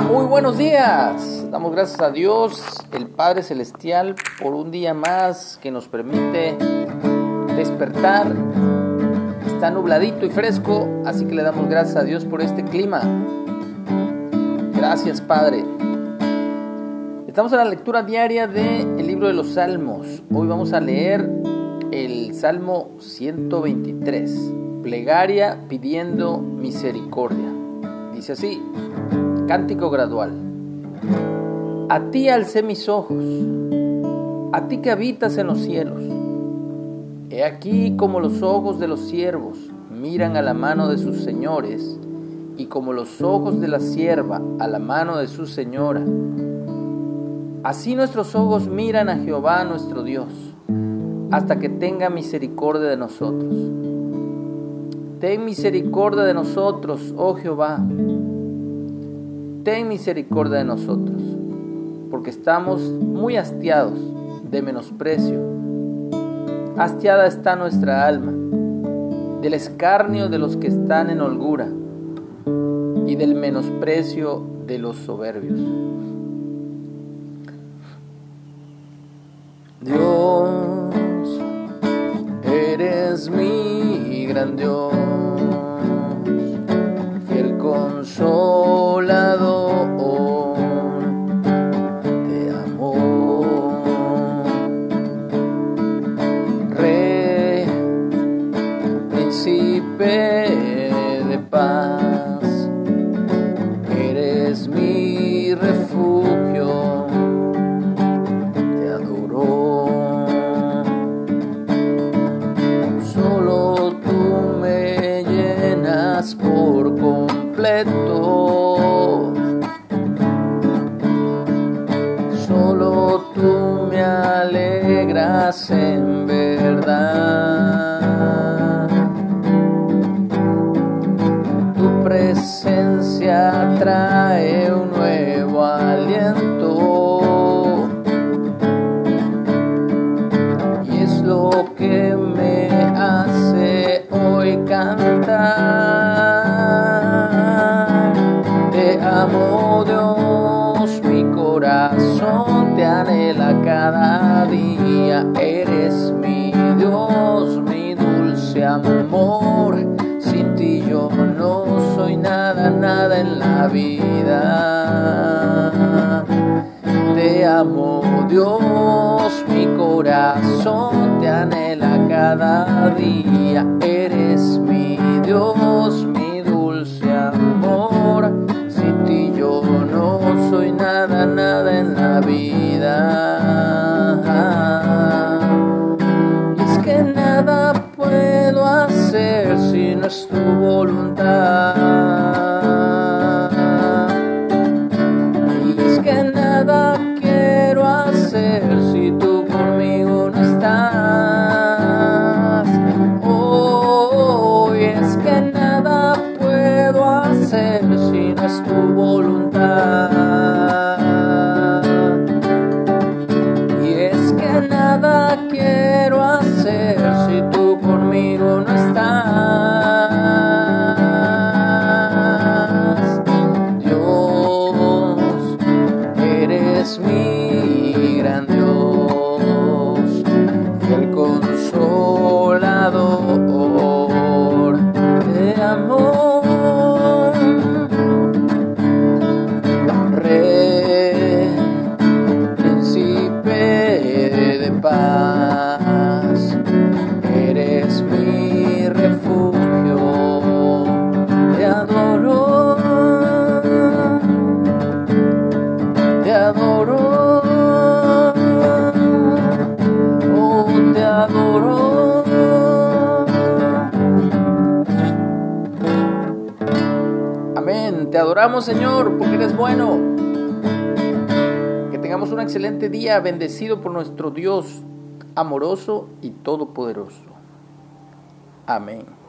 Muy buenos días. Damos gracias a Dios, el Padre Celestial, por un día más que nos permite despertar. Está nubladito y fresco, así que le damos gracias a Dios por este clima. Gracias, Padre. Estamos en la lectura diaria del libro de los Salmos. Hoy vamos a leer el Salmo 123, plegaria pidiendo misericordia. Dice así, cántico gradual. A ti alcé mis ojos, a ti que habitas en los cielos. He aquí como los ojos de los siervos miran a la mano de sus señores, y como los ojos de la sierva a la mano de su señora. Así nuestros ojos miran a Jehová nuestro Dios, hasta que tenga misericordia de nosotros. Ten misericordia de nosotros, oh Jehová. Ten misericordia de nosotros, porque estamos muy hastiados de menosprecio. Hastiada está nuestra alma, del escarnio de los que están en holgura y del menosprecio de los soberbios. Dios, eres mi gran Dios, fiel consolador, eres mi refugio. Te adoro. Solo tú me llenas por completo. Solo tú me alegras en Te amo Dios, mi corazón te anhela cada día. Eres mi Dios, mi dulce amor. Sin ti yo no soy nada, nada en la vida. Y es que nada puedo hacer si no es tu voluntad. Voluntad. Y es que nada quiero hacer si tú conmigo no estás. Dios, eres mi gran Dios, fiel consolador, te amo. Adoramos Señor porque eres bueno. Que tengamos un excelente día bendecido por nuestro Dios amoroso y todopoderoso. Amén.